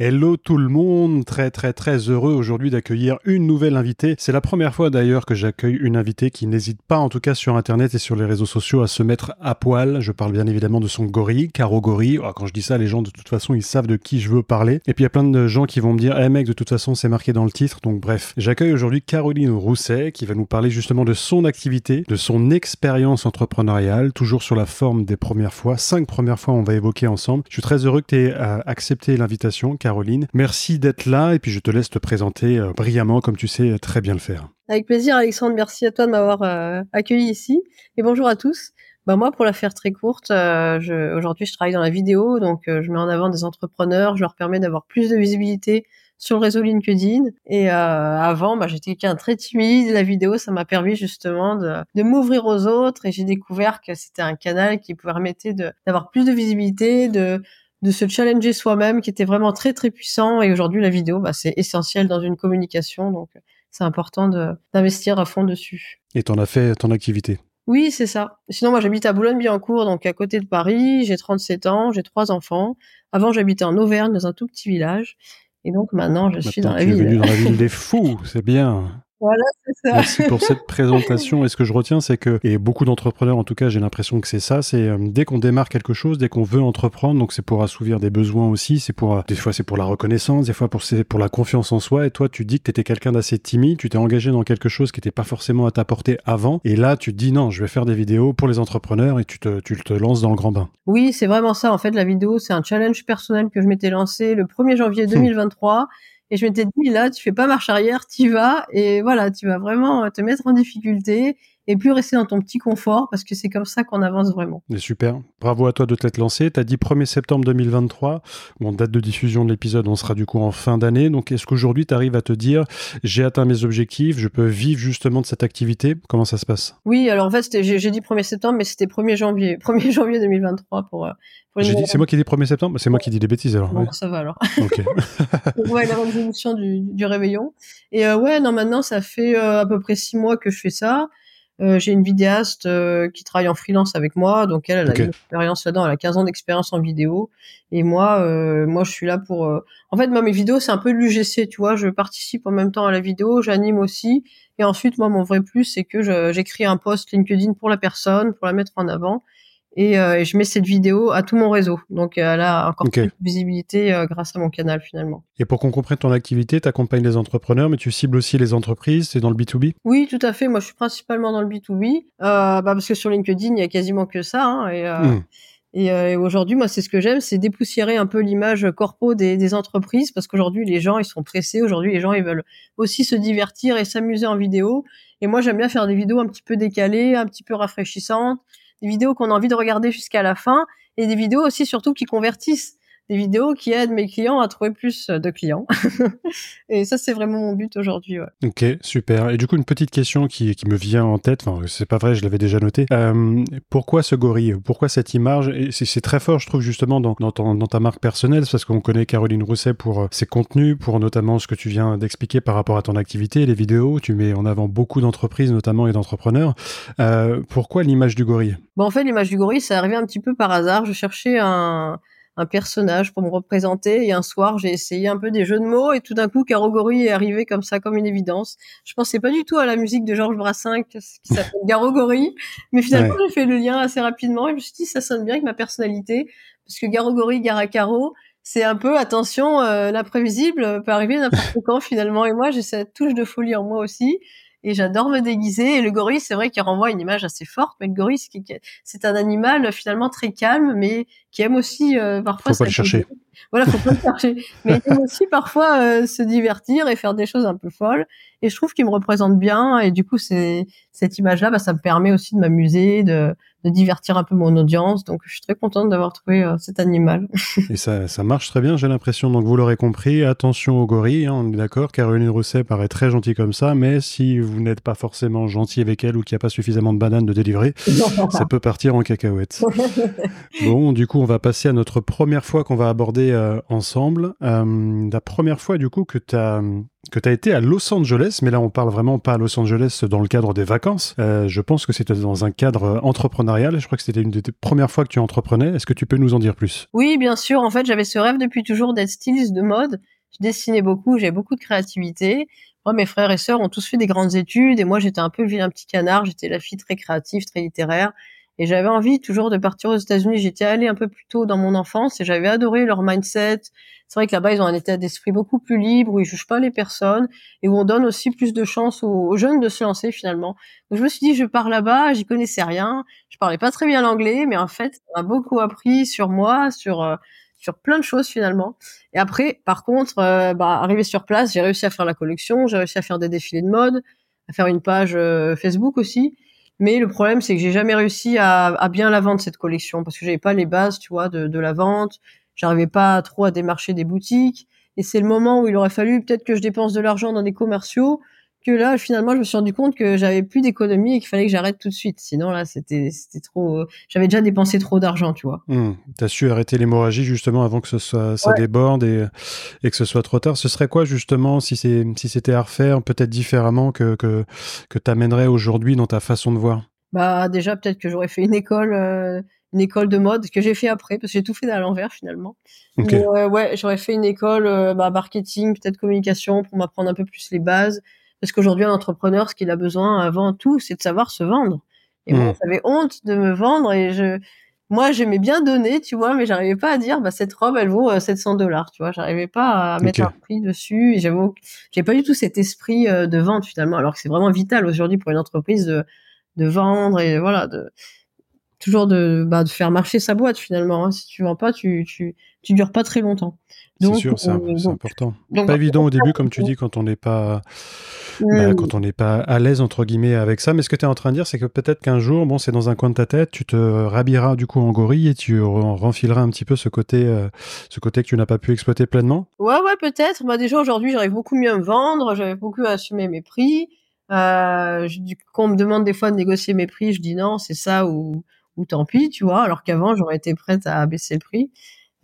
Hello tout le monde, très très très heureux aujourd'hui d'accueillir une nouvelle invitée. C'est la première fois d'ailleurs que j'accueille une invitée qui n'hésite pas en tout cas sur internet et sur les réseaux sociaux à se mettre à poil. Je parle bien évidemment de son gorille, Caro Gorille. Oh, quand je dis ça, les gens de toute façon ils savent de qui je veux parler. Et puis il y a plein de gens qui vont me dire, eh mec, de toute façon c'est marqué dans le titre. Donc bref, j'accueille aujourd'hui Caroline Rousset qui va nous parler justement de son activité, de son expérience entrepreneuriale, toujours sur la forme des premières fois. Cinq premières fois on va évoquer ensemble. Je suis très heureux que tu aies euh, accepté l'invitation. Caroline. Merci d'être là et puis je te laisse te présenter euh, brillamment comme tu sais très bien le faire. Avec plaisir Alexandre, merci à toi de m'avoir euh, accueilli ici et bonjour à tous. Bah moi, pour la faire très courte, euh, aujourd'hui je travaille dans la vidéo, donc je mets en avant des entrepreneurs, je leur permets d'avoir plus de visibilité sur le réseau LinkedIn. Et avant, bah, j'étais quelqu'un très timide. La vidéo, ça m'a permis justement de, de m'ouvrir aux autres et j'ai découvert que c'était un canal qui permettait d'avoir plus de visibilité, de de se challenger soi-même qui était vraiment très très puissant et aujourd'hui la vidéo bah, c'est essentiel dans une communication donc c'est important d'investir à fond dessus. Et t'en as fait ton activité? Oui, c'est ça. Sinon moi j'habite à Boulogne-Billancourt donc à côté de Paris, j'ai 37 ans, j'ai trois enfants. Avant j'habitais en Auvergne dans un tout petit village et donc maintenant je suis dans la ville. venu dans la ville des fous, c'est bien. Voilà, c'est ça. Merci pour cette présentation. Et ce que je retiens, c'est que, et beaucoup d'entrepreneurs, en tout cas, j'ai l'impression que c'est ça, c'est euh, dès qu'on démarre quelque chose, dès qu'on veut entreprendre, donc c'est pour assouvir des besoins aussi, c'est pour, euh, des fois c'est pour la reconnaissance, des fois pour, c'est pour la confiance en soi. Et toi, tu dis que tu étais quelqu'un d'assez timide, tu t'es engagé dans quelque chose qui n'était pas forcément à ta portée avant. Et là, tu te dis non, je vais faire des vidéos pour les entrepreneurs et tu te, tu te lances dans le grand bain. Oui, c'est vraiment ça. En fait, la vidéo, c'est un challenge personnel que je m'étais lancé le 1er janvier 2023. Hum. Et je m'étais dit, là, tu fais pas marche arrière, tu vas, et voilà, tu vas vraiment te mettre en difficulté et plus rester dans ton petit confort parce que c'est comme ça qu'on avance vraiment. super. Bravo à toi de t'être lancé. Tu as dit 1er septembre 2023. Bon, date de diffusion de l'épisode, on sera du coup en fin d'année. Donc, est-ce qu'aujourd'hui, tu arrives à te dire, j'ai atteint mes objectifs, je peux vivre justement de cette activité? Comment ça se passe? Oui, alors en fait, j'ai dit 1er septembre, mais c'était 1er janvier, 1er janvier 2023 pour. Euh, c'est moi qui dis 1er septembre, c'est moi qui dis des bêtises alors. Bon, ça va alors. Ok. ouais, la résolution du, du réveillon. Et euh, ouais, non, maintenant, ça fait euh, à peu près six mois que je fais ça. Euh, j'ai une vidéaste euh, qui travaille en freelance avec moi, donc elle, elle a une expérience là-dedans, elle a 15 ans d'expérience en vidéo. Et moi, euh, moi, je suis là pour. En fait, moi, mes vidéos, c'est un peu l'UGC, tu vois. Je participe en même temps à la vidéo, j'anime aussi. Et ensuite, moi, mon vrai plus, c'est que j'écris un post LinkedIn pour la personne, pour la mettre en avant. Euh, et, je mets cette vidéo à tout mon réseau. Donc elle a encore plus de visibilité euh, grâce à mon canal finalement. Et pour qu'on comprenne ton activité, tu accompagnes les entrepreneurs, mais tu cibles aussi les entreprises, c'est dans le B2B Oui, tout à fait. Moi, je suis principalement dans le B2B, euh, bah, parce que sur LinkedIn, il y a quasiment que ça. Hein, et, hmm. et, aujourd'hui, moi, c'est ce que j'aime, c'est dépoussiérer un peu l'image corpo des, des entreprises, parce qu'aujourd'hui, les gens, ils sont pressés. Aujourd'hui, les gens, ils veulent aussi se divertir et s'amuser en vidéo. Et moi, j'aime bien faire des vidéos un petit peu décalées, un petit peu rafraîchissantes des vidéos qu'on a envie de regarder jusqu'à la fin et des vidéos aussi surtout qui convertissent des vidéos qui aident mes clients à trouver plus de clients. et ça, c'est vraiment mon but aujourd'hui. Ouais. Ok, super. Et du coup, une petite question qui, qui me vient en tête, enfin, c'est pas vrai, je l'avais déjà noté. Euh, pourquoi ce gorille Pourquoi cette image? C'est très fort, je trouve, justement, dans, dans, dans ta marque personnelle, parce qu'on connaît Caroline Rousset pour euh, ses contenus, pour notamment ce que tu viens d'expliquer par rapport à ton activité, les vidéos. Tu mets en avant beaucoup d'entreprises, notamment, et d'entrepreneurs. Euh, pourquoi l'image du gorille? Bon, En fait, l'image du gorille, ça arrivé un petit peu par hasard. Je cherchais un un personnage pour me représenter. Et un soir, j'ai essayé un peu des jeux de mots et tout d'un coup, Garogori est arrivé comme ça, comme une évidence. Je pensais pas du tout à la musique de Georges Brassens qui s'appelle Garogori, mais finalement, j'ai fait le lien assez rapidement et je me suis dit, ça sonne bien avec ma personnalité parce que Garogori, Garacaro, c'est un peu attention, euh, l'imprévisible peut arriver n'importe quand finalement. Et moi, j'ai cette touche de folie en moi aussi et j'adore me déguiser. Et le gorille, c'est vrai qu'il renvoie une image assez forte, mais le gorille, c'est un animal finalement très calme, mais qui aime aussi euh, parfois. Faut pas le chercher. Voilà, faut pas le chercher. Mais il aime aussi parfois euh, se divertir et faire des choses un peu folles. Et je trouve qu'il me représente bien. Et du coup, c'est cette image-là, bah, ça me permet aussi de m'amuser, de, de divertir un peu mon audience. Donc, je suis très contente d'avoir trouvé euh, cet animal. Et ça, ça marche très bien, j'ai l'impression. Donc, vous l'aurez compris, attention aux gorilles, hein, on est d'accord. Caroline Rousset paraît très gentille comme ça, mais si vous n'êtes pas forcément gentil avec elle ou qu'il n'y a pas suffisamment de bananes de délivrer, ça peut partir en cacahuète. bon, du coup, on va passer à notre première fois qu'on va aborder euh, ensemble. Euh, la première fois, du coup, que tu as que tu été à Los Angeles, mais là on parle vraiment pas à Los Angeles dans le cadre des vacances. Euh, je pense que c'était dans un cadre entrepreneurial. Je crois que c'était une des premières fois que tu entreprenais. Est-ce que tu peux nous en dire plus? Oui, bien sûr. En fait, j'avais ce rêve depuis toujours d'être styliste de mode. Je dessinais beaucoup, j'avais beaucoup de créativité. Moi, mes frères et sœurs ont tous fait des grandes études et moi, j'étais un peu le vilain petit canard. J'étais la fille très créative, très littéraire. Et j'avais envie toujours de partir aux États-Unis. J'étais allée un peu plus tôt dans mon enfance et j'avais adoré leur mindset. C'est vrai que là-bas, ils ont un état d'esprit beaucoup plus libre, où ils jugent pas les personnes et où on donne aussi plus de chance aux, jeunes de se lancer finalement. Donc je me suis dit, je pars là-bas, j'y connaissais rien, je parlais pas très bien l'anglais, mais en fait, ça m'a beaucoup appris sur moi, sur euh, sur plein de choses finalement. Et après, par contre, euh, bah, arrivé sur place, j'ai réussi à faire la collection, j'ai réussi à faire des défilés de mode, à faire une page euh, Facebook aussi. Mais le problème, c'est que j'ai jamais réussi à, bien la vendre cette collection parce que j'avais pas les bases, tu vois, de, de la vente. J'arrivais pas trop à démarcher des boutiques. Et c'est le moment où il aurait fallu peut-être que je dépense de l'argent dans des commerciaux que là finalement je me suis rendu compte que j'avais plus d'économie et qu'il fallait que j'arrête tout de suite. Sinon là c'était c'était trop euh, j'avais déjà dépensé trop d'argent tu vois. Mmh. tu as su arrêter l'hémorragie justement avant que ce soit ça déborde et, et que ce soit trop tard. Ce serait quoi justement si c'est si c'était à refaire peut-être différemment que que que t'amènerais aujourd'hui dans ta façon de voir? Bah déjà peut-être que j'aurais fait une école euh, une école de mode que j'ai fait après parce que j'ai tout fait à l'envers finalement. Mais, euh, ouais, j'aurais fait une école bah, marketing, peut-être communication pour m'apprendre un peu plus les bases parce qu'aujourd'hui, un entrepreneur, ce qu'il a besoin avant tout, c'est de savoir se vendre. Et moi, mmh. j'avais honte de me vendre et je, moi, j'aimais bien donner, tu vois, mais j'arrivais pas à dire, bah, cette robe, elle vaut 700 euh, dollars, tu vois. J'arrivais pas à mettre un prix dessus et j'avoue, j'ai pas du tout cet esprit euh, de vente finalement, alors que c'est vraiment vital aujourd'hui pour une entreprise de, de vendre et voilà, de, toujours de, bah, de faire marcher sa boîte finalement. Hein. Si tu vends pas, tu, tu, tu dures pas très longtemps. C'est sûr, c'est euh, important. pas évident au début, comme tu dis, quand on n'est pas bah, quand on n'est pas à l'aise entre guillemets avec ça. Mais ce que tu es en train de dire, c'est que peut-être qu'un jour, bon, c'est dans un coin de ta tête, tu te rhabilleras du coup en gorille et tu renfileras un petit peu ce côté, euh, ce côté que tu n'as pas pu exploiter pleinement. Ouais, ouais, peut-être. Bah, déjà aujourd'hui, j'arrive beaucoup mieux à me vendre, j'avais beaucoup à assumer mes prix. Euh, quand on me demande des fois de négocier mes prix, je dis non, c'est ça ou, ou tant pis, tu vois. Alors qu'avant, j'aurais été prête à baisser le prix.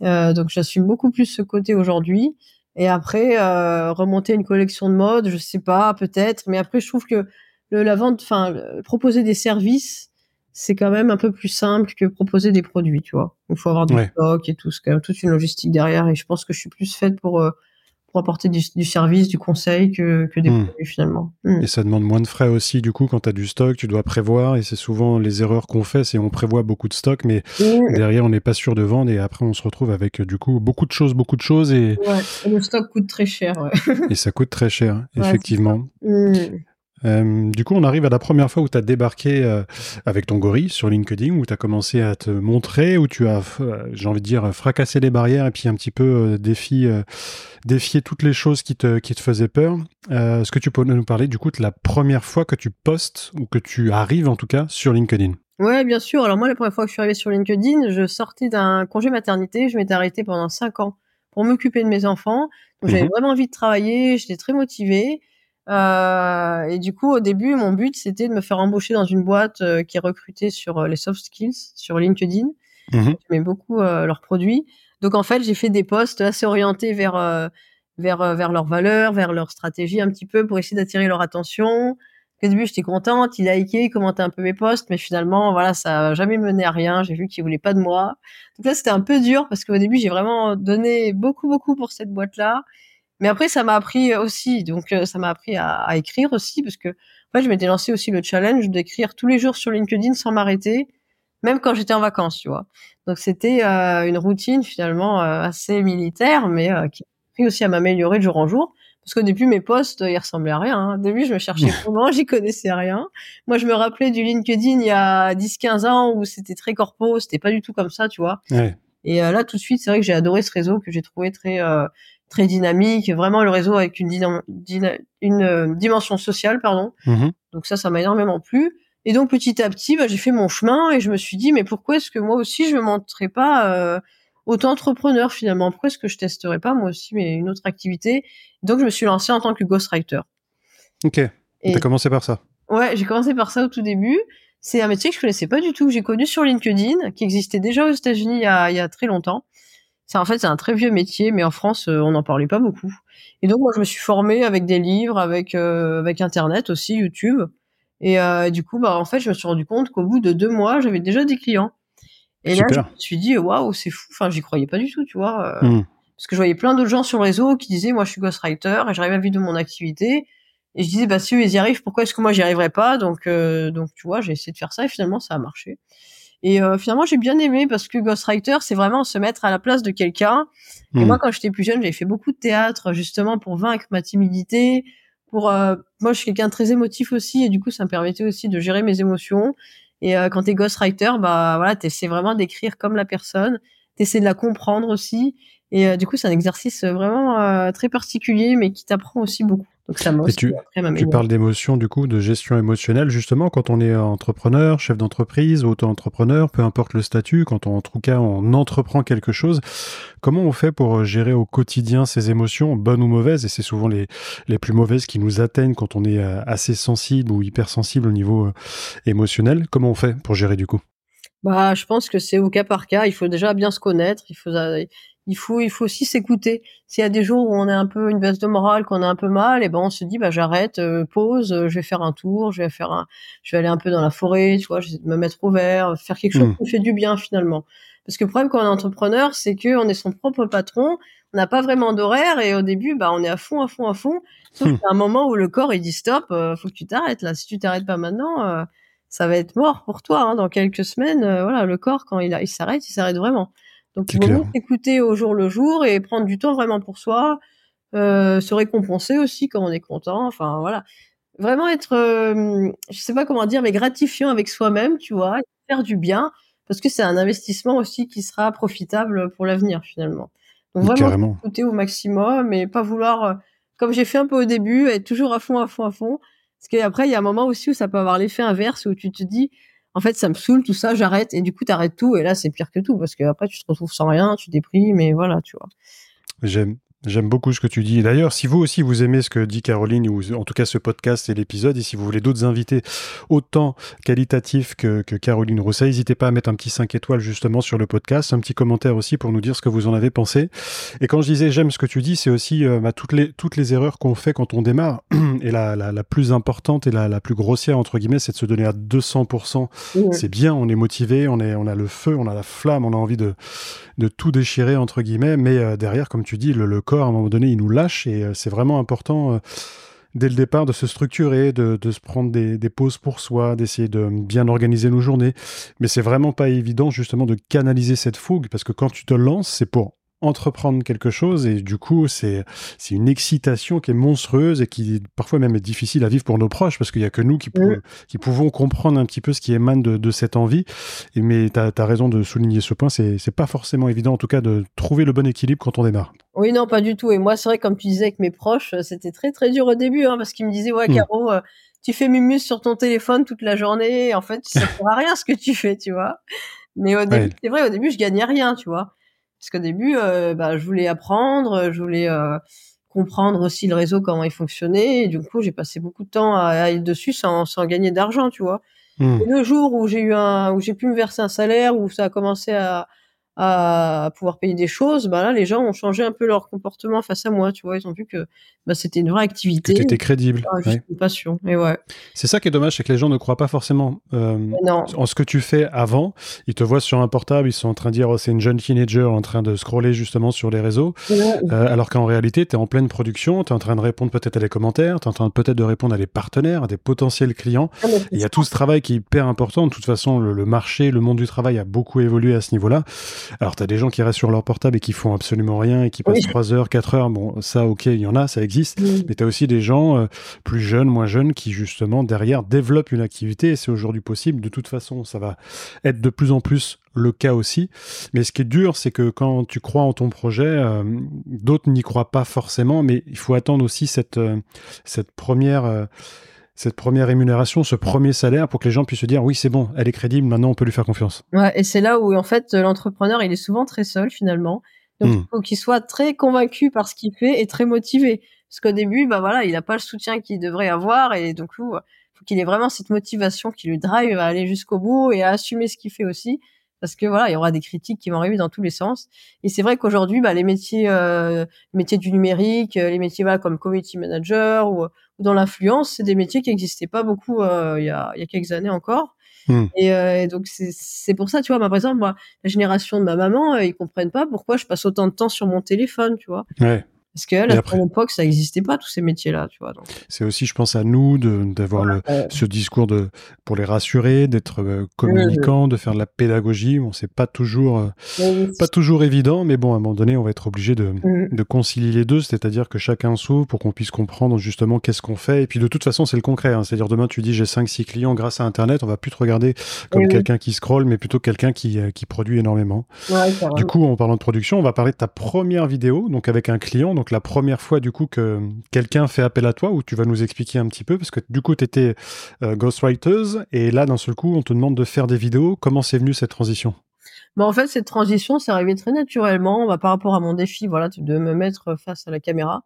Euh, donc j'assume beaucoup plus ce côté aujourd'hui. Et après, euh, remonter une collection de mode, je sais pas, peut-être. Mais après, je trouve que le, la vente, enfin, proposer des services, c'est quand même un peu plus simple que proposer des produits, tu vois. Il faut avoir du stock et tout, c'est quand même toute une logistique derrière. Et je pense que je suis plus faite pour euh, pour apporter du, service, du conseil que, que des hmm. produits finalement. Hmm. Et ça demande moins de frais aussi, du coup, quand tu as du stock, tu dois prévoir, et c'est souvent les erreurs qu'on fait, c'est on prévoit beaucoup de stock, mais derrière on n'est pas sûr de vendre, et après on se retrouve avec du coup beaucoup de choses, beaucoup de choses, et, le stock coûte très cher. et ça coûte très cher, effectivement. Euh, du coup, on arrive à la première fois où tu as débarqué euh, avec ton gorille sur LinkedIn, où tu as commencé à te montrer, où tu as, euh, j'ai envie de dire, fracassé les barrières et puis un petit peu défier, défier toutes les choses qui te, qui te faisaient peur. Est-ce que tu peux nous parler du coup de la première fois que tu postes, ou que tu arrives en tout cas, sur LinkedIn? Ouais, bien sûr. Alors moi, la première fois que je suis arrivée sur LinkedIn, je sortais d'un congé maternité, je m'étais arrêtée pendant cinq ans pour m'occuper de mes enfants. Donc j'avais mhm. vraiment envie de travailler, j'étais très motivée. Euh, et du coup, au début, mon but, c'était de me faire embaucher dans une boîte euh, qui est recrutée sur euh, les soft skills, sur LinkedIn. Mmh. J'aimais beaucoup leurs produits. Donc, en fait, j'ai fait des posts assez orientés vers, vers, vers leurs valeurs, vers leur stratégie un petit peu pour essayer d'attirer leur attention. Au début, j'étais contente, ils likaient, ils commentaient un peu mes posts, mais finalement, voilà, ça a jamais mené à rien. J'ai vu qu'ils voulaient pas de moi. Donc là, c'était un peu dur parce qu'au début, j'ai vraiment donné beaucoup, beaucoup pour cette boîte-là. Mais après, ça m'a appris aussi, donc euh, ça m'a appris à, à, écrire aussi, parce que en fait, je m'étais lancé aussi le challenge d'écrire tous les jours sur LinkedIn sans m'arrêter, même quand j'étais en vacances, tu vois. Donc c'était euh, une routine finalement euh, assez militaire, mais qui a appris aussi à m'améliorer de jour en jour. Parce qu'au début, mes posts, ils ressemblaient à rien. Hein. Au début, je me cherchais comment, j'y connaissais rien. Moi, je me rappelais du LinkedIn il y a 10-15 ans où c'était très corpo, c'était pas du tout comme ça, tu vois. Ouais. Et là, tout de suite, c'est vrai que j'ai adoré ce réseau que j'ai trouvé très très dynamique, vraiment le réseau avec une, une dimension sociale, pardon. Mmh donc ça, ça m'a énormément plu. Et donc petit à petit, bah, j'ai fait mon chemin et je me suis dit, mais pourquoi est-ce que moi aussi je me montrerais pas euh, auto-entrepreneur finalement? Pourquoi est-ce que je testerais pas moi aussi mais une autre activité? Donc je me suis lancée en tant que ghostwriter. Ok. Et t'as commencé par ça Ouais, j'ai commencé par ça au tout début. C'est un métier que je connaissais pas du tout, que j'ai connu sur LinkedIn, qui existait déjà aux États-Unis il, y a, il y a très longtemps. C'est en fait c'est un très vieux métier, mais en France euh, on n'en parlait pas beaucoup. Et donc moi je me suis formée avec des livres, avec euh, avec Internet aussi, YouTube. Et euh, du coup, bah, en fait, je me suis rendu compte qu'au bout de deux mois, j'avais déjà des clients. Et là, je me suis dit, waouh, c'est fou. Enfin, j'y croyais pas du tout, tu vois. Euh, hmm. Parce que je voyais plein d'autres gens sur le réseau qui disaient, moi, je suis ghostwriter et j'arrive à vivre de mon activité. Et je disais, bah, si eux, ils y arrivent, pourquoi est-ce que moi, j'y arriverais pas? Donc, euh, donc, tu vois, j'ai essayé de faire ça et finalement, ça a marché. Et euh, finalement, j'ai bien aimé parce que ghostwriter, c'est vraiment se mettre à la place de quelqu'un. Et hmm. moi, quand j'étais plus jeune, j'avais fait beaucoup de théâtre, justement, pour vaincre ma timidité, pour euh, moi je suis quelqu'un de très émotif aussi et du coup ça me permettait aussi de gérer mes émotions et euh, quand t'es ghostwriter bah voilà t'essaies vraiment d'écrire comme la personne t'essaies de la comprendre aussi et euh, du coup c'est un exercice vraiment très particulier mais qui t'apprend aussi beaucoup donc ça tu, tu parles d'émotion, du coup, de gestion émotionnelle, justement, quand on est entrepreneur, chef d'entreprise, auto-entrepreneur, peu importe le statut, quand on, en tout cas on entreprend quelque chose, comment on fait pour gérer au quotidien ces émotions, bonnes ou mauvaises, et c'est souvent les, les plus mauvaises qui nous atteignent quand on est euh, assez sensible ou hypersensible au niveau euh, émotionnel. Comment on fait pour gérer du coup? Bah, je pense que c'est au cas par cas. Il faut déjà bien se connaître. Il faut, il faut, il faut aussi s'écouter. S'il y a des jours où on est un peu une baisse de morale, qu'on est un peu mal, et ben on se dit bah j'arrête, euh, pause, euh, je vais faire un tour, je vais faire un, je vais aller un peu dans la forêt, tu vois, je vais me mettre au vert, faire quelque chose hmm. qui me fait du bien finalement. Parce que le problème quand on est entrepreneur, c'est que on est son propre patron, on n'a pas vraiment d'horaire et au début bah on est à fond, à fond, à fond. Sauf hmm. un moment où le corps il dit stop, euh, faut que tu t'arrêtes là. Si tu t'arrêtes pas maintenant, ça va être mort pour toi. Hein. Dans quelques semaines, voilà, le corps quand il, il s'arrête, il s'arrête vraiment. Donc, il faut écouter au jour le jour et prendre du temps vraiment pour soi, euh, se récompenser aussi quand on est content. Enfin, voilà. Vraiment être, euh, je sais pas comment dire, mais gratifiant avec soi-même, tu vois, faire du bien, parce que c'est un investissement aussi qui sera profitable pour l'avenir finalement. Donc vraiment écouter au maximum et pas vouloir, euh, comme j'ai fait un peu au début, être toujours à fond, à fond, à fond. Parce qu'après, il y a un moment aussi où ça peut avoir l'effet inverse, où tu te dis, en fait, ça me saoule, tout ça, j'arrête. Et du coup, t'arrêtes tout. Et là, c'est pire que tout parce que après, tu te retrouves sans rien, tu déprimes, mais voilà, tu vois. J'aime. J'aime beaucoup ce que tu dis. D'ailleurs, si vous aussi vous aimez ce que dit Caroline, ou en tout cas ce podcast et l'épisode, et si vous voulez d'autres invités autant qualitatifs que, Caroline Rousset, n'hésitez pas à mettre un petit 5 étoiles justement sur le podcast, un petit commentaire aussi pour nous dire ce que vous en avez pensé. Et quand je disais j'aime ce que tu dis, c'est aussi euh, bah, toutes, les, toutes les erreurs qu'on fait quand on démarre. Et la, la, plus importante et la, la, plus grossière, entre guillemets, c'est de se donner à 200%. C'est bien, on est motivé, on, est, on a le feu, on a la flamme, on a envie de, de tout déchirer, entre guillemets. Mais euh, derrière, comme tu dis, le, le à un moment donné, il nous lâche et euh, c'est vraiment important euh, dès le départ de se structurer, de, se prendre des, des, pauses pour soi, d'essayer de bien organiser nos journées. Mais c'est vraiment pas évident justement de canaliser cette fougue parce que quand tu te lances, c'est pour entreprendre quelque chose et du coup c'est c'est une excitation qui est monstrueuse et qui parfois même est difficile à vivre pour nos proches parce qu'il y a que nous qui, qui pouvons comprendre un petit peu ce qui émane de, de cette envie. Et mais tu as, raison de souligner ce point c'est c'est pas forcément évident en tout cas de trouver le bon équilibre quand on démarre. Oui non pas du tout. Et moi c'est vrai comme tu disais avec mes proches c'était très très dur au début hein, parce qu'ils me disaient ouais hmm. Caro euh, tu fais mumus sur ton téléphone toute la journée. En fait ça sert à rien ce que tu fais tu vois. Mais au début c'est vrai au début je gagnais rien tu vois parce qu'au début, euh, bah, je voulais apprendre, je voulais euh, comprendre aussi le réseau, comment il fonctionnait. Et du coup, j'ai passé beaucoup de temps à, aller dessus sans, sans gagner d'argent, tu vois. Mmh. Et le jour où j'ai eu un, où j'ai pu me verser un salaire, où ça a commencé à, à pouvoir payer des choses, bah là, les gens ont changé un peu leur comportement face à moi, tu vois. Ils ont vu que bah, c'était une vraie activité. C'était crédible. Ah, une passion. Et ouais. C'est ça qui est dommage, c'est que les gens ne croient pas forcément euh, en ce que tu fais avant. Ils te voient sur un portable, ils sont en train de dire oh, c'est une jeune teenager en train de scroller justement sur les réseaux, euh, alors qu'en réalité, tu es en pleine production, tu es en train de répondre peut-être à des commentaires, tu es en train peut-être de répondre à des partenaires, à des potentiels clients. Ah, il y a tout ce travail qui est hyper important. De toute façon, le, le marché, le monde du travail a beaucoup évolué à ce niveau-là. Alors, tu as des gens qui restent sur leur portable et qui font absolument rien et qui passent 3 heures, 4 heures. Bon, ça, ok, il y en a, ça existe. Mais tu as aussi des gens euh, plus jeunes, moins jeunes, qui justement, derrière, développent une activité et c'est aujourd'hui possible. De toute façon, ça va être de plus en plus le cas aussi. Mais ce qui est dur, c'est que quand tu crois en ton projet, euh, d'autres n'y croient pas forcément, mais il faut attendre aussi cette, euh, cette première cette première rémunération, ce premier salaire pour que les gens puissent se dire oui c'est bon, elle est crédible, maintenant on peut lui faire confiance. Ouais, et c'est là où en fait l'entrepreneur il est souvent très seul finalement. Donc hmm. il faut qu'il soit très convaincu par ce qu'il fait et très motivé. Parce qu'au début, bah voilà, il n'a pas le soutien qu'il devrait avoir et donc il faut qu'il ait vraiment cette motivation qui lui drive à aller jusqu'au bout et à assumer ce qu'il fait aussi parce que voilà, il y aura des critiques qui vont arriver dans tous les sens. Et c'est vrai qu'aujourd'hui, bah, les métiers, euh, métiers du numérique, euh, les métiers voilà, comme community manager ou, dans l'influence, c'est des métiers qui n'existaient pas beaucoup euh, il, y a, il y a quelques années encore. Hmm. Et, euh, donc c'est pour ça, tu vois, par exemple, moi, la génération de ma maman, ils comprennent pas pourquoi je passe autant de temps sur mon téléphone, tu vois. Ouais. Parce que là, à l'époque, ça n'existait pas tous ces métiers-là, tu vois. C'est aussi, je pense, à nous d'avoir ce discours de pour les rassurer, d'être euh, communicant, de faire de la pédagogie. Bon, c'est pas toujours euh, pas toujours évident, mais bon, à un moment donné, on va être obligé de, mmh. de concilier les deux, c'est-à-dire que chacun s'ouvre pour qu'on puisse comprendre justement qu'est-ce qu'on fait. Et puis de toute façon, c'est le concret. Hein. C'est-à-dire demain, tu dis j'ai 5-6 clients grâce à Internet, on va plus te regarder comme quelqu'un qui scrolle, mais plutôt quelqu'un qui, euh, qui produit énormément. du coup, en parlant de production, on va parler de ta première vidéo, donc avec un client donc la première fois du coup que quelqu'un fait appel à toi, ou tu vas nous expliquer un petit peu, parce que du coup tu étais euh, ghostwriter, et là d'un seul coup on te demande de faire des vidéos. Comment c'est venu cette transition? Bah en fait, cette transition, c'est arrivé très naturellement bah, par rapport à mon défi, voilà, de me mettre face à la caméra.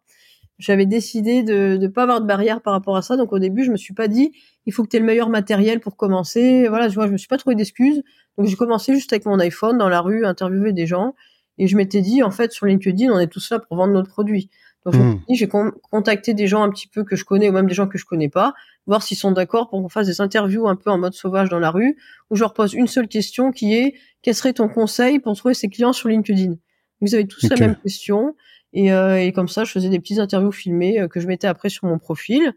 J'avais décidé de ne pas avoir de barrière par rapport à ça. Donc au début, je me suis pas dit, il faut que tu aies le meilleur matériel pour commencer. Voilà, je vois, je me suis pas trouvé d'excuses. Donc j'ai commencé juste avec mon iPhone dans la rue, interviewer des gens. Et je m'étais dit, en fait, sur LinkedIn, on est tous là pour vendre notre produit. Donc, mmh. j'ai contacté des gens un petit peu que je connais ou même des gens que je connais pas, voir s'ils sont d'accord pour qu'on fasse des interviews un peu en mode sauvage dans la rue, où je leur pose une seule question qui est, quel serait ton conseil pour trouver ses clients sur LinkedIn? Vous avez tous la même question. Et, euh, et, comme ça, je faisais des petites interviews filmées euh, que je mettais après sur mon profil.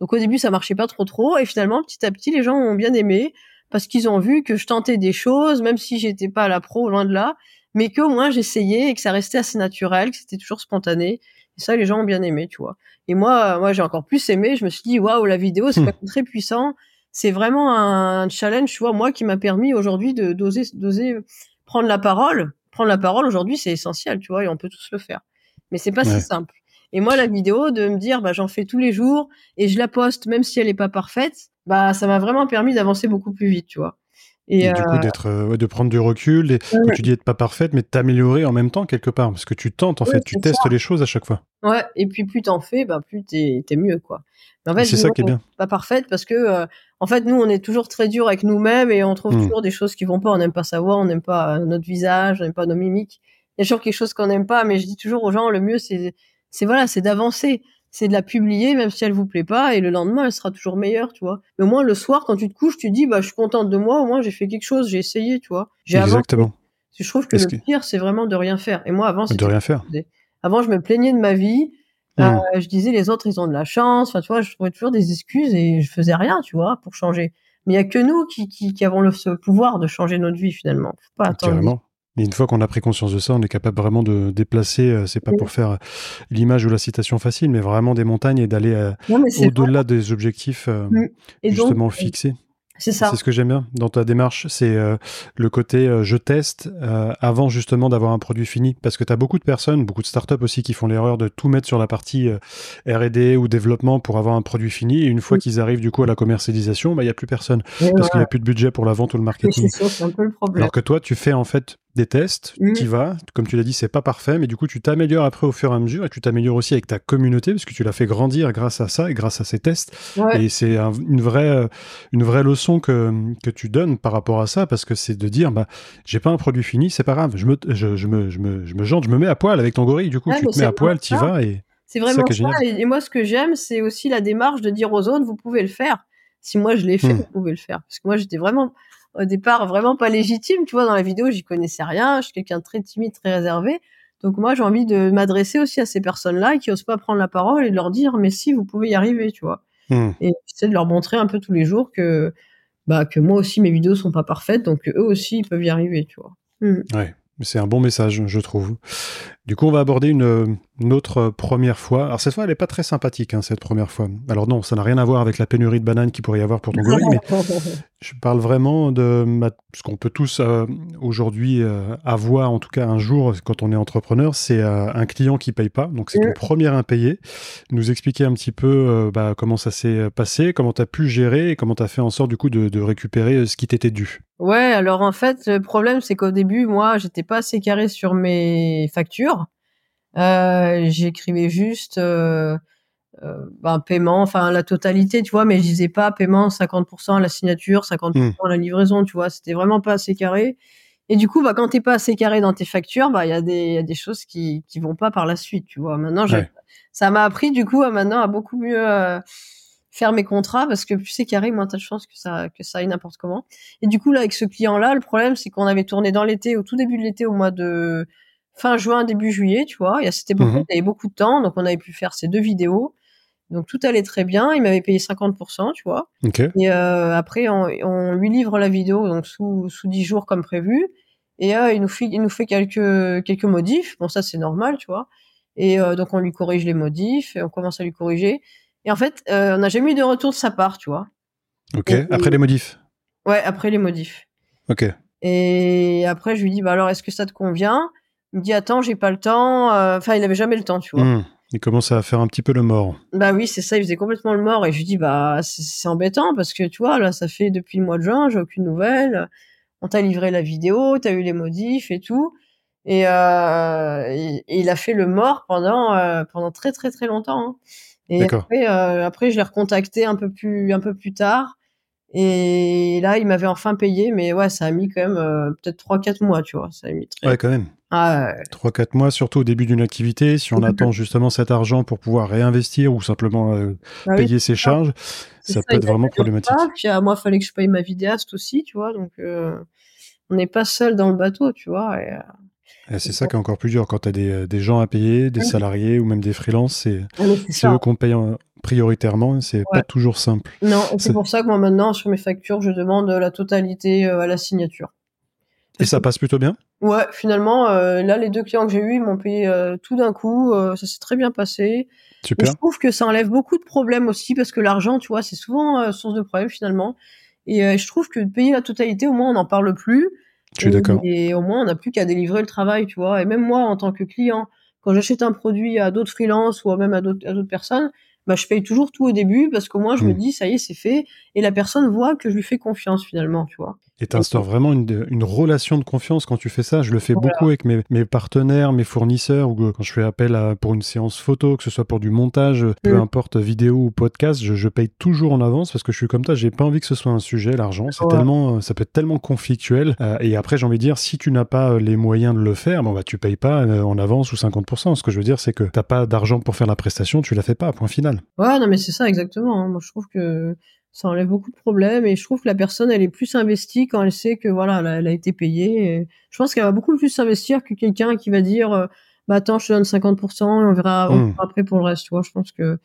Donc au début, ça marchait pas trop trop. Et finalement, petit à petit, les gens ont bien aimé parce qu'ils ont vu que je tentais des choses, même si j'étais pas à la pro, loin de là mais qu'au moins j'essayais et que ça restait assez naturel, que c'était toujours spontané. Et ça, les gens ont bien aimé, tu vois. Et moi, moi, j'ai encore plus aimé. Je me suis dit, waouh, la vidéo, c'est hmm. très puissant. C'est vraiment un challenge, tu vois, moi, qui m'a permis aujourd'hui de d'oser, d'oser prendre la parole. Prendre la parole aujourd'hui, c'est essentiel, tu vois, et on peut tous le faire. Mais c'est pas si simple. Et moi, la vidéo, de me dire, bah, j'en fais tous les jours et je la poste, même si elle est pas parfaite, bah, ça m'a vraiment permis d'avancer beaucoup plus vite, tu vois. Et, du coup, euh, d'être, euh, de prendre du recul, et, tu dis être pas parfaite, mais t'améliorer en même temps quelque part, parce que tu tentes en fait, tu testes les choses à chaque fois. Ouais, et puis plus t'en fais, bah, plus t'es, es mieux, quoi. en fait, c'est ça qui est bien. Pas parfaite parce que, euh, en fait, nous, on est toujours très dur avec nous-mêmes et on trouve mmh. toujours des choses qui vont pas. On n'aime pas savoir, on n'aime pas notre visage, on n'aime pas nos mimiques. Il y a toujours quelque chose qu'on n'aime pas, mais je dis toujours aux gens, le mieux, c'est, c'est voilà, c'est d'avancer c'est de la publier même si elle vous plaît pas et le lendemain elle sera toujours meilleure tu vois. Mais au moins le soir quand tu te couches tu dis bah je suis contente de moi au moins j'ai fait quelque chose j'ai essayé tu vois. J'ai exactement. Je trouve que le pire c'est vraiment de rien faire. Et moi avant de rien faire. avant je me plaignais de ma vie. Hmm. euh, je disais les autres ils ont de la chance. Enfin tu vois je trouvais toujours des excuses et je faisais rien tu vois pour changer. Mais il y a que nous qui, qui, avons le ce pouvoir de changer notre vie finalement. Faut pas attendre et une fois qu'on a pris conscience de ça, on est capable vraiment de déplacer, euh, c'est pas pour faire euh, l'image ou la citation facile, mais vraiment des montagnes et d'aller euh, au-delà des objectifs mm. justement fixés. C'est ça. C'est ce que j'aime bien dans ta démarche, c'est le côté je teste avant justement d'avoir un produit fini. Parce que tu as beaucoup de personnes, beaucoup de startups aussi qui font l'erreur de tout mettre sur la partie RD ou développement pour avoir un produit fini. Et une fois qu'ils arrivent du coup à la commercialisation, bah, il n'y a plus personne. parce qu'il n'y a plus de budget pour la vente ou le marketing. C'est un peu le problème. Alors que toi, tu fais en fait des tests, mmh. tu vas, comme tu l'as dit, c'est pas parfait, mais du coup, tu t'améliores après au fur et à mesure et tu t'améliores aussi avec ta communauté parce que tu l'as fait grandir grâce à ça et grâce à ces tests. Et c'est une vraie, euh, une vraie leçon que, que tu donnes par rapport à ça parce que c'est de dire, bah, j'ai pas un produit fini, c'est pas grave, je me, je, je, me, je me, je me jante, je me mets à poil avec ton gorille, du coup, tu te mets à poil, tu vas et. C'est vraiment ça. et, moi, ce que j'aime, c'est aussi la démarche de dire aux autres, vous pouvez le faire. Si moi je l'ai fait, mmh. vous pouvez le faire. Parce que moi, j'étais vraiment, au départ vraiment pas légitime. Tu vois, dans la vidéo, j'y connaissais rien. Je suis quelqu'un de très timide, très réservé. Donc moi, j'ai envie de m'adresser aussi à ces personnes-là qui osent pas prendre la parole et de leur dire, mais si, vous pouvez y arriver, tu vois. Hmm. Et c'est de leur montrer un peu tous les jours que, bah, que moi aussi, mes vidéos sont pas parfaites, donc eux aussi, ils peuvent y arriver, tu vois. Hmm. Ouais. C'est un bon message, je trouve. Du coup, on va aborder une, autre première fois. Alors cette fois, elle n'est pas très sympathique, hein, cette première fois. Alors non, ça n'a rien à voir avec la pénurie de bananes qu'il pourrait y avoir pour ton collègue, mais je parle vraiment de ce qu'on peut tous euh, aujourd'hui euh, avoir, en tout cas un jour, quand on est entrepreneur, c'est euh, un client qui paye pas. Donc c'est ton premier impayé. Nous expliquer un petit peu bah, comment ça s'est passé, comment tu as pu gérer et comment tu as fait en sorte du coup de, de récupérer ce qui t'était dû. Ouais, alors en fait, le problème, c'est qu'au début, moi, j'étais pas assez carré sur mes factures. Euh, j'écrivais juste euh, euh, ben, paiement, enfin la totalité, tu vois, mais je disais pas paiement 50% à la signature, 50% mmh. à la livraison, tu vois. C'était vraiment pas assez carré. Et du coup, bah, quand t'es pas assez carré dans tes factures, bah, il y, a des, y a des choses qui, qui vont pas par la suite, tu vois. Maintenant, ça m'a appris, du coup, à maintenant, à beaucoup mieux faire mes contrats parce que plus c'est carré, moins t'as de chance que ça que ça aille n'importe comment. Et du coup là avec ce client-là, le problème c'est qu'on avait tourné dans l'été, au tout début de l'été, au mois de fin juin, début juillet, tu vois. Cette époque, mmh il y avait beaucoup de temps, donc on avait pu faire ces deux vidéos. Donc tout allait très bien. Il m'avait payé 50%, tu vois. Et euh, après, on, on, lui livre la vidéo donc sous sous 10 jours comme prévu. Et euh, il nous fait il nous fait quelques quelques modifs. Bon ça c'est normal, tu vois. Et euh, donc on lui corrige les modifs et on commence à lui corriger. Et en fait, on n'a jamais eu de retour de sa part, tu vois. Ok, après les modifs. Ouais, après les modifs. Ok. Et après, je lui dis, bah alors, est-ce que ça te convient? Il me dit, attends, j'ai pas le temps. Euh, enfin, il n'avait jamais le temps, tu vois. Hmm. Il commence à faire un petit peu le mort. Bah oui, c'est ça, il faisait complètement le mort. Et je lui dis, bah, c'est embêtant parce que, tu vois, là, ça fait depuis le mois de juin, j'ai aucune nouvelle. On t'a livré la vidéo, t'as eu les modifs et tout. Et, euh, il a fait le mort pendant, euh, pendant très, très, très longtemps. Hein. Et après, euh, après, je l'ai recontacté un peu plus, un peu plus tard. Et là, il m'avait enfin payé, mais ouais, ça a mis quand même euh, peut-être 3-4 mois, tu vois. Ça a mis très... Ouais, quand même. Ah, 3-4 mois, surtout au début d'une activité. Si on attend justement cet argent pour pouvoir réinvestir ou simplement euh, bah payer ses charges, ça, peut être vraiment problématique. Puis à moi, il fallait que je paye ma vidéaste aussi, tu vois. Donc, on n'est pas seul dans le bateau, tu vois. Et, c'est ça qui est encore plus dur quand tu as des, des, gens à payer, des salariés ou même des freelances. C'est eux qu'on paye prioritairement, c'est pas toujours simple. Non, c'est pour ça que moi maintenant sur mes factures, je demande la totalité euh, à la signature. Et ça passe plutôt bien? Ouais, finalement, euh, là les deux clients que j'ai eu, ils m'ont payé euh, tout d'un coup, ça s'est très bien passé. Super. je trouve que ça enlève beaucoup de problèmes aussi parce que l'argent, tu vois, c'est souvent source de problèmes finalement. Et je trouve que de payer la totalité, au moins on n'en parle plus. Je suis d'accord. Et au moins, on n'a plus qu'à délivrer le travail, tu vois. Et même moi, en tant que client, quand j'achète un produit à d'autres freelances ou même à d'autres personnes, bah, je paye toujours tout au début parce qu'au moins je me mmh. dis ça y est c'est fait et la personne voit que je lui fais confiance finalement tu vois et t'instaures vraiment une, une, relation de confiance quand tu fais ça je le fais beaucoup avec mes, mes, partenaires mes fournisseurs ou quand je fais appel à, pour une séance photo que ce soit pour du montage peu mmh. importe vidéo ou podcast je, je, paye toujours en avance parce que je suis comme toi j'ai pas envie que ce soit un sujet l'argent c'est tellement ça peut être tellement conflictuel euh, et après j'ai envie de dire si tu n'as pas euh, les moyens de le faire bon bah tu payes pas euh, en avance ou 50% ce que je veux dire c'est que t'as pas d'argent pour faire la prestation tu la fais pas point final Ouais, non, mais c'est ça exactement. Hein. Moi, je trouve que ça enlève beaucoup de problèmes et je trouve que la personne, elle est plus investie quand elle sait que voilà, elle a, été payée. je pense qu'elle va beaucoup plus s'investir que quelqu'un qui va dire, euh, bah attends, je te donne 50% et on verra, mmh. après pour le reste. Tu vois, je pense que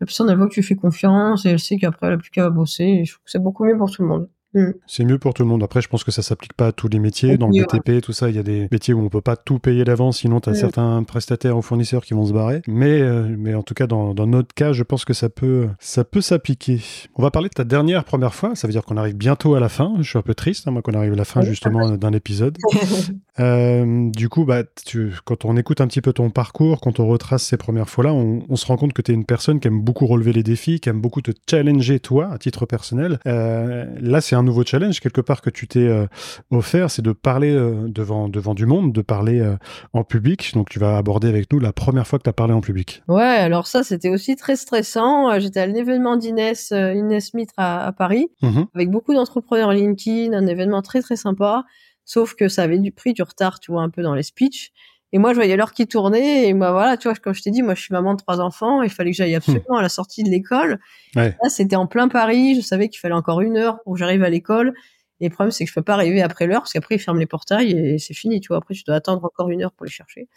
la personne, elle voit que tu fais confiance et elle sait qu'après, elle a plus qu'à bosser. Et je trouve que c'est beaucoup mieux pour tout le monde. Mm. C'est mieux pour tout le monde. Après, je pense que ça s'applique pas à tous les métiers. Dans le BTP, tout ça, il y a des métiers où on peut pas tout payer d'avance, sinon tu as mm. certains prestataires ou fournisseurs qui vont se barrer. Mais, euh, mais en tout cas, dans, dans, notre cas, je pense que ça peut, ça peut s'appliquer. On va parler de ta dernière première fois. Ça veut dire qu'on arrive bientôt à la fin. Je suis un peu triste, hein, moi, qu'on arrive à la fin justement d'un épisode. euh, du coup, bah, tu, quand on écoute un petit peu ton parcours, quand on retrace ces premières fois-là, on, on, se rend compte que tu es une personne qui aime beaucoup relever les défis, qui aime beaucoup te challenger toi à titre personnel. Euh, là, c'est un nouveau challenge quelque part que tu t'es euh, offert, c'est de parler euh, devant, devant du monde, de parler euh, en public. Donc tu vas aborder avec nous la première fois que tu as parlé en public. Ouais, alors ça c'était aussi très stressant. J'étais à l'événement d'Inès, Inès Smith à, Paris, mmh avec beaucoup d'entrepreneurs LinkedIn, un événement très très sympa. Sauf que ça avait du pris du retard, tu vois, un peu dans les speeches. Et moi, je voyais l'heure qui tournait. Et moi, voilà, tu vois, comme je t'ai dit, moi, je suis maman de trois enfants. Il fallait que j'aille absolument à la sortie de l'école. Là, c'était en plein Paris. Je savais qu'il fallait encore une heure pour que j'arrive à l'école. Et le problème, c'est que je peux pas arriver après l'heure, parce qu'après, ils ferment les portails et c'est fini, tu vois. Après, tu dois attendre encore une heure pour les chercher.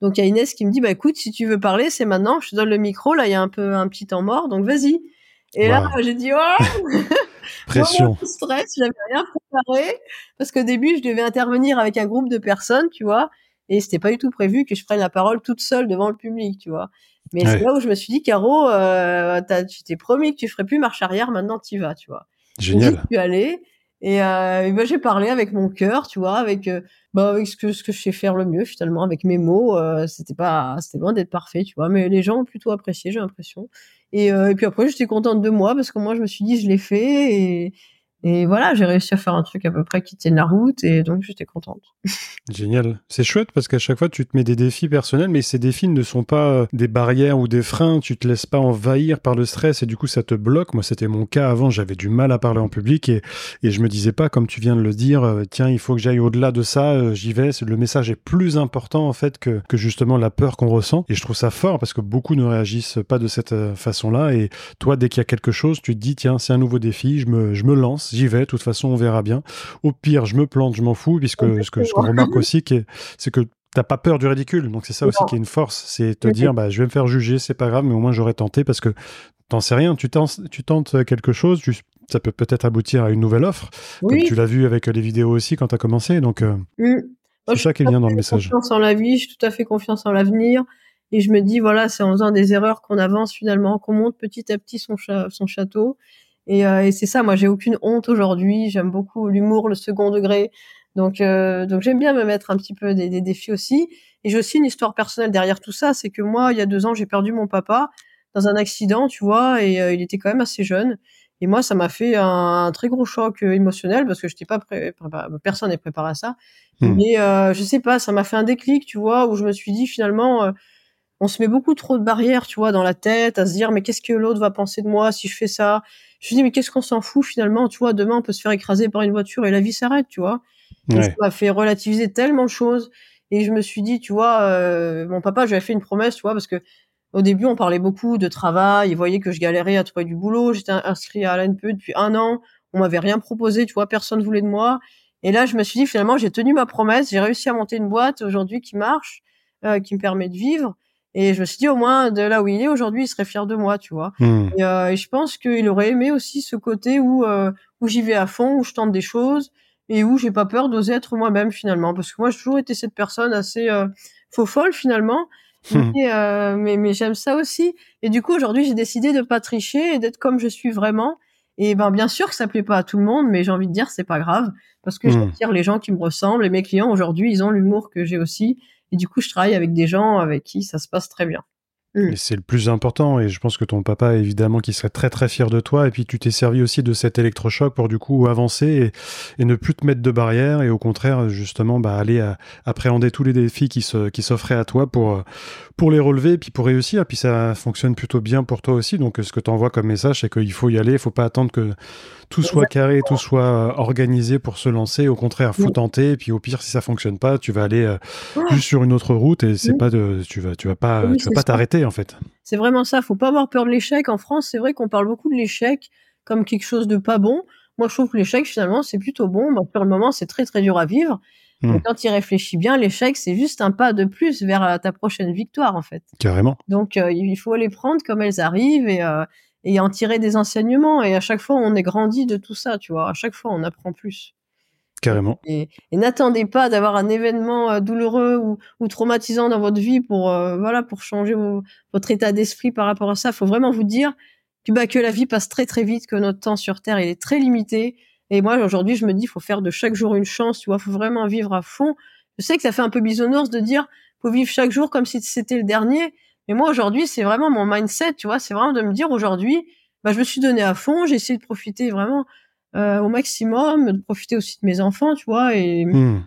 Donc, il y a Inès qui me dit, bah, écoute, si tu veux parler, c'est maintenant. Je te donne le micro. Là, il y a un peu un petit temps mort. Donc, vas-y. Et là, j'ai dit, oh Pression. stress, j'avais rien préparé parce qu'au début, je devais intervenir avec un groupe de personnes, tu vois, et c'était pas du tout prévu que je prenne la parole toute seule devant le public, tu vois. Mais c'est là où je me suis dit, Caro, euh, tu t'es promis que tu ferais plus marche arrière, maintenant tu vas, tu vois. Génial. Je suis allée et, euh, et ben, j'ai parlé avec mon cœur, tu vois, avec euh, bah, avec ce que ce que je sais faire le mieux finalement, avec mes mots. Euh, c'était pas, c'était loin d'être parfait, tu vois, mais les gens ont plutôt apprécié, j'ai l'impression. Et, et puis après, j'étais contente de moi parce que moi, je me suis dit, je l'ai fait et et voilà, j'ai réussi à faire un truc à peu près qui tienne la route et donc j'étais contente. Génial. C'est chouette parce qu'à chaque fois tu te mets des défis personnels, mais ces défis ne sont pas euh, des barrières ou des freins. Tu te laisses pas envahir par le stress et du coup ça te bloque. Moi c'était mon cas avant, j'avais du mal à parler en public et, et je me disais pas, comme tu viens de le dire, euh, tiens il faut que j'aille au-delà de ça, euh, j'y vais. Le message est plus important en fait que, que justement la peur qu'on ressent. Et je trouve ça fort parce que beaucoup ne réagissent pas de cette façon-là. Et toi dès qu'il y a quelque chose, tu te dis tiens c'est un nouveau défi, je me, je me lance j'y vais. De toute façon, on verra bien. Au pire, je me plante, je m'en fous, puisque ce qu'on remarque aussi, c'est que t'as pas peur du ridicule. Donc c'est ça aussi qui est une force, c'est te dire, bah, je vais me faire juger, c'est pas grave, mais au moins j'aurais tenté parce que t'en sais rien. Tu, tu tentes quelque chose, ça peut peut-être aboutir à une nouvelle offre. Comme tu l'as vu avec les vidéos aussi quand tu as commencé. Donc euh, mmh. c'est ça qui est bien dans le message. Confiance en la vie, j'ai tout à fait confiance en l'avenir. Et je me dis, voilà, c'est en faisant des erreurs qu'on avance finalement, qu'on monte petit à petit son, son château. Et, euh, et c'est ça, moi j'ai aucune honte aujourd'hui. J'aime beaucoup l'humour, le second degré. Donc, euh, donc j'aime bien me mettre un petit peu des, des, défis aussi. Et j'ai aussi une histoire personnelle derrière tout ça, c'est que moi, il y a deux ans, j'ai perdu mon papa dans un accident, tu vois, et euh, il était quand même assez jeune. Et moi, ça m'a fait un, très gros choc euh, émotionnel parce que je n'étais pas prêt, personne n'est préparé à ça. Mmh. Mais euh, je sais pas, ça m'a fait un déclic, tu vois, où je me suis dit finalement, on se met beaucoup trop de barrières, tu vois, dans la tête, à se dire mais qu'est-ce que l'autre va penser de moi si je fais ça? Je me dis mais qu'est-ce qu'on s'en fout finalement, tu vois, demain on peut se faire écraser par une voiture et la vie s'arrête, tu vois. ça m'a fait relativiser tellement de choses et je me suis dit, tu vois, euh, mon papa, j'avais fait une promesse, tu vois, parce que au début on parlait beaucoup de travail, il voyait que je galérais à trouver du boulot, j'étais inscrit à l'ANPE depuis un an, on m'avait rien proposé, tu vois, personne voulait de moi. Et là, je me suis dit finalement, j'ai tenu ma promesse, j'ai réussi à monter une boîte aujourd'hui qui marche, euh, qui me permet de vivre. Et je me suis dit, au moins, de là où il est aujourd'hui, il serait fier de moi, tu vois. Hmm. Et, euh, et, je pense qu'il aurait aimé aussi ce côté où, euh, où j'y vais à fond, où je tente des choses et où j'ai pas peur d'oser être moi-même finalement. Parce que moi, j'ai toujours été cette personne assez euh, faux folle finalement. Hmm. Mais, mais j'aime ça aussi. Et du coup, aujourd'hui, j'ai décidé de pas tricher et d'être comme je suis vraiment. Et ben, bien sûr que ça plaît pas à tout le monde, mais j'ai envie de dire, c'est pas grave. Parce que mmh. j'attire les gens qui me ressemblent et mes clients aujourd'hui, ils ont l'humour que j'ai aussi. Et du coup, je travaille avec des gens avec qui ça se passe très bien. Mm. Et c'est le plus important, et je pense que ton papa, évidemment, qui serait très très fier de toi, et puis tu t'es servi aussi de cet électrochoc pour du coup avancer et, ne plus te mettre de barrières, et au contraire, justement, bah, aller à, appréhender tous les défis qui, se, qui s'offraient à toi pour, pour les relever, et puis pour réussir, et puis ça fonctionne plutôt bien pour toi aussi, donc ce que tu envoies comme message, c'est qu'il faut y aller, il faut pas attendre que tout soit carré, tout soit euh, organisé pour se lancer. Au contraire, faut tenter. Et puis au pire, si ça fonctionne pas, tu vas aller euh, juste sur une autre route et c'est pas de, tu vas, tu vas pas, tu vas pas t'arrêter en fait. C'est vraiment ça. Faut pas avoir peur de l'échec. En France, c'est vrai qu'on parle beaucoup de l'échec comme quelque chose de pas bon. Moi, je trouve que l'échec, finalement, c'est plutôt bon. Bon, pour le moment, c'est très très dur à vivre. Mais hmm. quand tu réfléchis bien, l'échec, c'est juste un pas de plus vers euh, ta prochaine victoire, en fait. Carrément. Donc, il faut les prendre comme elles arrivent et, et en tirer des enseignements. Et à chaque fois, on est grandi de tout ça, tu vois. À chaque fois, on apprend plus. Carrément. Et, n'attendez pas d'avoir un événement euh, douloureux ou, ou, traumatisant dans votre vie pour euh, voilà pour changer votre état d'esprit par rapport à ça. Il faut vraiment vous dire que, bah, que la vie passe très très vite, que notre temps sur Terre il est très limité. Et moi aujourd'hui, je me dis, faut faire de chaque jour une chance. Tu vois, faut vraiment vivre à fond. Je sais que ça fait un peu bisounours de dire, faut vivre chaque jour comme si c'était le dernier. Et moi aujourd'hui, c'est vraiment mon mindset, tu vois, c'est vraiment de me dire aujourd'hui, bah je me suis donné à fond, j'ai essayé de profiter vraiment au maximum, de profiter aussi de mes enfants, tu vois, et, hmm.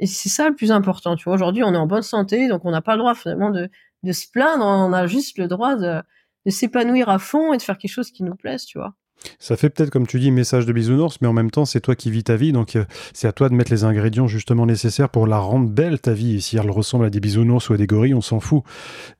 et c'est ça le plus important, tu vois. Aujourd'hui, on est en bonne santé, donc on n'a pas le droit finalement de, de se plaindre, on a juste le droit de, de s'épanouir à fond et de faire quelque chose qui nous plaise, tu vois. Ça fait peut-être, comme tu dis, message de bisounours, mais en même temps, c'est toi qui vis ta vie, donc euh, c'est à toi de mettre les ingrédients justement nécessaires pour la rendre belle, ta vie. Et si elle ressemble à des bisounours ou à des gorilles, on s'en fout.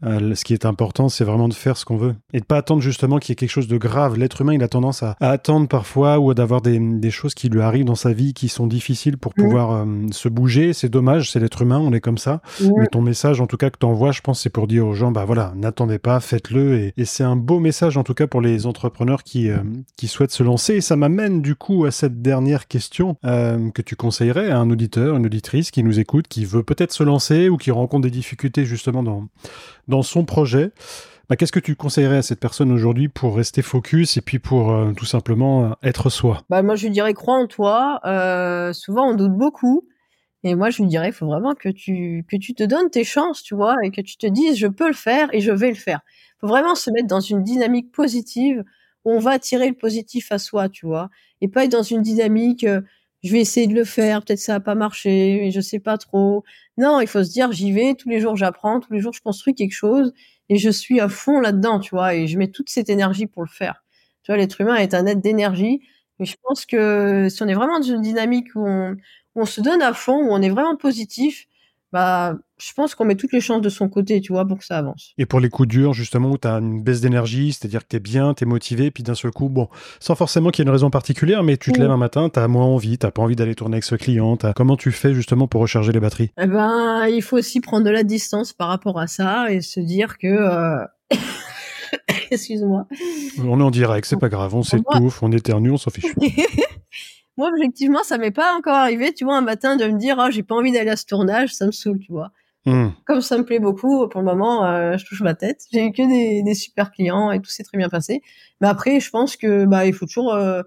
Euh, ce qui est important, c'est vraiment de faire ce qu'on veut. Et de pas attendre justement qu'il y ait quelque chose de grave. L'être humain, il a tendance à, attendre parfois ou d'avoir des, choses qui lui arrivent dans sa vie qui sont difficiles pour mmh. pouvoir euh, se bouger. C'est dommage, c'est l'être humain, on est comme ça. Mmh. Mais ton message, en tout cas, que tu envoies, je pense, c'est pour dire aux gens, bah voilà, n'attendez pas, faites-le. Et, et c'est un beau message, en tout cas, pour les entrepreneurs qui qui souhaitent se lancer. Et ça m'amène du coup à cette dernière question euh, que tu conseillerais à un auditeur, une auditrice qui nous écoute, qui veut peut-être se lancer ou qui rencontre des difficultés justement dans, dans son projet. Bah, Qu'est-ce que tu conseillerais à cette personne aujourd'hui pour rester focus et puis pour euh, tout simplement euh, être soi? Bah, Moi, je lui dirais, crois en toi. Souvent, on doute beaucoup. Et moi, je lui dirais, il faut vraiment que tu, que tu te donnes tes chances, tu vois, et que tu te dises, je peux le faire et je vais le faire. Il faut vraiment se mettre dans une dynamique positive où on va attirer le positif à soi, tu vois, et pas être dans une dynamique, euh, je vais essayer de le faire, peut-être ça va pas marcher, mais je sais pas trop. Non, il faut se dire, j'y vais, tous les jours j'apprends, tous les jours je construis quelque chose, et je suis à fond là-dedans, tu vois, et je mets toute cette énergie pour le faire. Tu vois, l'être humain est un être d'énergie, mais je pense que si on est vraiment dans une dynamique où on, on se donne à fond, où on est vraiment positif, bah, je pense qu'on met toutes les chances de son côté, tu vois, pour que ça avance. Et pour les coups durs, justement, où tu as une baisse d'énergie, c'est-à-dire que tu es bien, tu es motivé, puis d'un seul coup, bon, sans forcément qu'il y ait une raison particulière, mais tu te Mm. lèves un matin, tu as moins envie, tu pas envie d'aller tourner avec ce client. Comment tu fais justement pour recharger les batteries? Eh ben, il faut aussi prendre de la distance par rapport à ça et se dire que, euh, excuse-moi, On est en direct, c'est pas grave, on s'étouffe, on éternue, on s'en fiche. moi, objectivement, ça m'est pas encore arrivé, tu vois, un matin de me dire, ah, j'ai pas envie d'aller à ce tournage, ça me saoule, tu vois. Hum, Comme ça me plaît beaucoup, pour le moment, euh, je touche ma tête. J'ai eu que des, des super clients et tout s'est très bien passé. Mais après, je pense que bah il faut toujours, euh,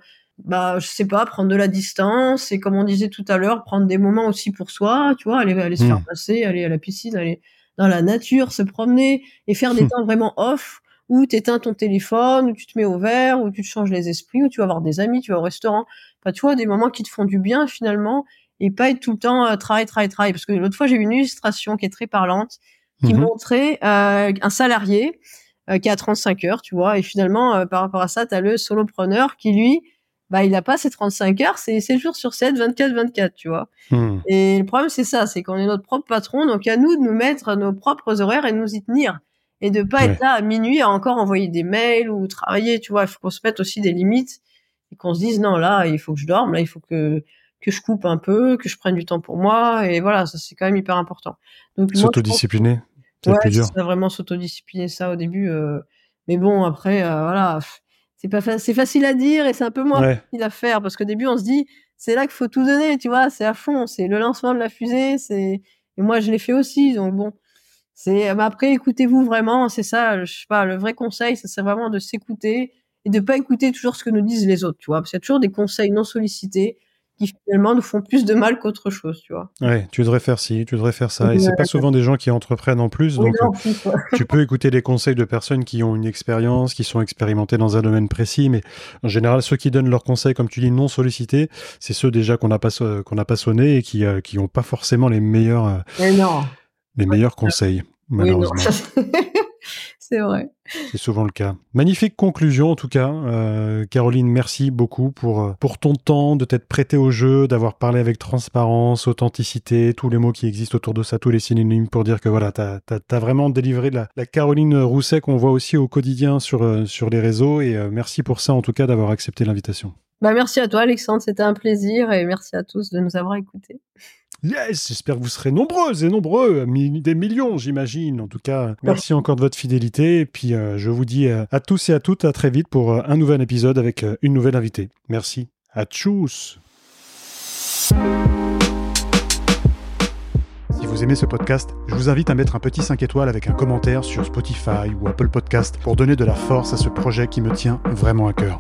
bah je sais pas, prendre de la distance et comme on disait tout à l'heure, prendre des moments aussi pour soi, tu vois, aller aller se faire passer, aller à la piscine, aller dans la nature, se promener et faire des temps vraiment off où tu éteins ton téléphone, où tu te mets au vert, où tu te changes les esprits, où tu vas voir des amis, tu vas au restaurant. Enfin, tu vois, des moments qui te font du bien finalement et pas être tout le temps euh, travail, travail, travail. Parce que l'autre fois, j'ai eu une illustration qui est très parlante, qui mhm. montrait euh, un salarié euh, qui a 35 heures, tu vois, et finalement, euh, par rapport à ça, tu as le solopreneur qui, lui, bah, il a pas ses 35 heures, c'est 7 jours sur 7, 24, 24, tu vois. Hum. Et le problème, c'est ça, c'est qu'on est notre propre patron, donc à nous de nous mettre nos propres horaires et de nous y tenir. Et de pas Ouais. être là à minuit à encore envoyer des mails ou travailler, tu vois. Il faut qu'on se mette aussi des limites et qu'on se dise, non, là, il faut que je dorme, là, il faut que, que je coupe un peu, que je prenne du temps pour moi. Et voilà, ça, c'est quand même hyper important. Donc, S'autodiscipliner, Ouais, plus dur. c'est vraiment s'autodiscipliner ça au début. euh, Mais bon, après, euh, voilà, c'est pas fa- c'est facile à dire et c'est un peu moins Ouais. facile à faire parce qu'au début, on se dit, c'est là qu'il faut tout donner, tu vois, c'est à fond, c'est le lancement de la fusée, c'est et moi je l'ai fait aussi, donc bon, c'est. Mais après, écoutez-vous vraiment, c'est ça, je sais pas, le vrai conseil, ça c'est vraiment de s'écouter et de pas écouter toujours ce que nous disent les autres, tu vois, a toujours des conseils non sollicités qui finalement nous font plus de mal qu'autre chose, tu vois. Ouais, tu devrais faire ci, tu devrais faire ça. Et c'est Ouais. pas souvent des gens qui entreprennent en plus, Oui, donc non, euh, en plus, ouais. tu peux écouter des conseils de personnes qui ont une expérience, qui sont expérimentées dans un domaine précis, mais en général, ceux qui donnent leurs conseils, comme tu dis, non sollicités, c'est ceux déjà qu'on n'a pas, qu'on n'a pas sonné et qui, euh, qui ont pas forcément les meilleurs, euh, les meilleurs conseils, Oui, malheureusement. c'est vrai. C'est souvent le cas. Magnifique conclusion en tout cas. Euh, Caroline, merci beaucoup pour, euh, pour ton temps, de t'être prêtée au jeu, d'avoir parlé avec transparence, authenticité, tous les mots qui existent autour de ça, tous les synonymes pour dire que voilà, t'as as, vraiment délivré la, la Caroline Rousset qu'on voit aussi au quotidien sur, euh, sur les réseaux. Et euh, merci pour ça en tout cas d'avoir accepté l'invitation. Bah, merci à toi, Alexandre. C'était un plaisir et merci à tous de nous avoir écoutés. Yes, j'espère que vous serez nombreuses et nombreux, des millions j'imagine. En tout cas, merci encore de votre fidélité. Et puis euh, je vous dis euh, à tous et à toutes à très vite pour euh, un nouvel épisode avec une nouvelle invitée. Merci. À tchuss. Si vous aimez ce podcast, je vous invite à mettre un petit 5 étoiles avec un commentaire sur Spotify ou Apple Podcast pour donner de la force à ce projet qui me tient vraiment à cœur.